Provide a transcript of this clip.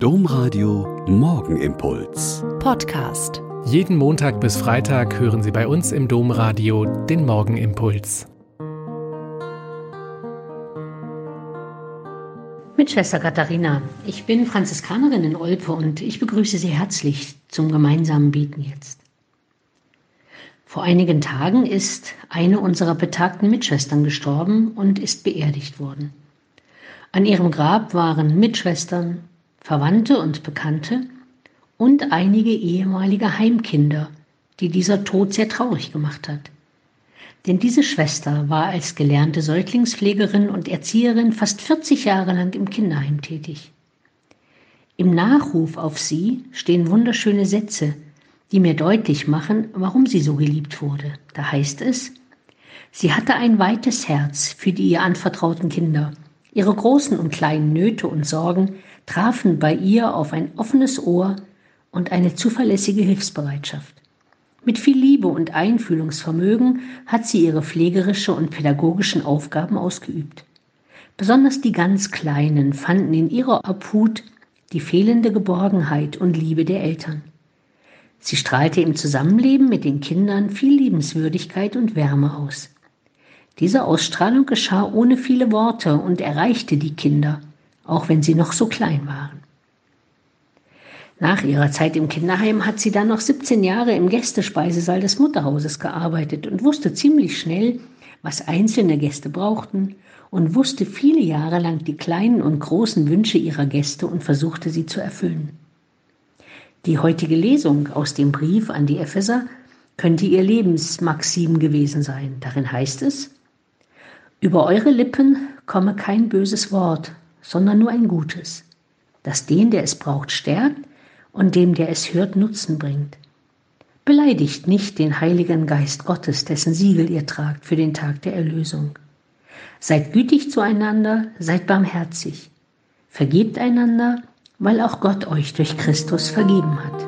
Domradio Morgenimpuls. Podcast. Jeden Montag bis Freitag hören Sie bei uns im Domradio den Morgenimpuls. Mit Schwester Katharina. Ich bin Franziskanerin in Olpe und ich begrüße Sie herzlich zum gemeinsamen Beten jetzt. Vor einigen Tagen ist eine unserer betagten Mitschwestern gestorben und ist beerdigt worden. An ihrem Grab waren Mitschwestern, Verwandte und Bekannte und einige ehemalige Heimkinder, die dieser Tod sehr traurig gemacht hat. Denn diese Schwester war als gelernte Säuglingspflegerin und Erzieherin fast 40 Jahre lang im Kinderheim tätig. Im Nachruf auf sie stehen wunderschöne Sätze, die mir deutlich machen, warum sie so geliebt wurde. Da heißt es, sie hatte ein weites Herz für die ihr anvertrauten Kinder. Ihre großen und kleinen Nöte und Sorgen trafen bei ihr auf ein offenes Ohr und eine zuverlässige Hilfsbereitschaft. Mit viel Liebe und Einfühlungsvermögen hat sie ihre pflegerische und pädagogischen Aufgaben ausgeübt. Besonders die ganz Kleinen fanden in ihrer Obhut die fehlende Geborgenheit und Liebe der Eltern. Sie strahlte im Zusammenleben mit den Kindern viel Liebenswürdigkeit und Wärme aus. Diese Ausstrahlung geschah ohne viele Worte und erreichte die Kinder, auch wenn sie noch so klein waren. Nach ihrer Zeit im Kinderheim hat sie dann noch 17 Jahre im Gästespeisesaal des Mutterhauses gearbeitet und wusste ziemlich schnell, was einzelne Gäste brauchten und wusste viele Jahre lang die kleinen und großen Wünsche ihrer Gäste und versuchte sie zu erfüllen. Die heutige Lesung aus dem Brief an die Epheser könnte ihr Lebensmaxim gewesen sein. Darin heißt es, über eure Lippen komme kein böses Wort, sondern nur ein Gutes, das den, der es braucht, stärkt und dem, der es hört, Nutzen bringt. Beleidigt nicht den Heiligen Geist Gottes, dessen Siegel ihr tragt für den Tag der Erlösung. Seid gütig zueinander, seid barmherzig. Vergebt einander, weil auch Gott euch durch Christus vergeben hat.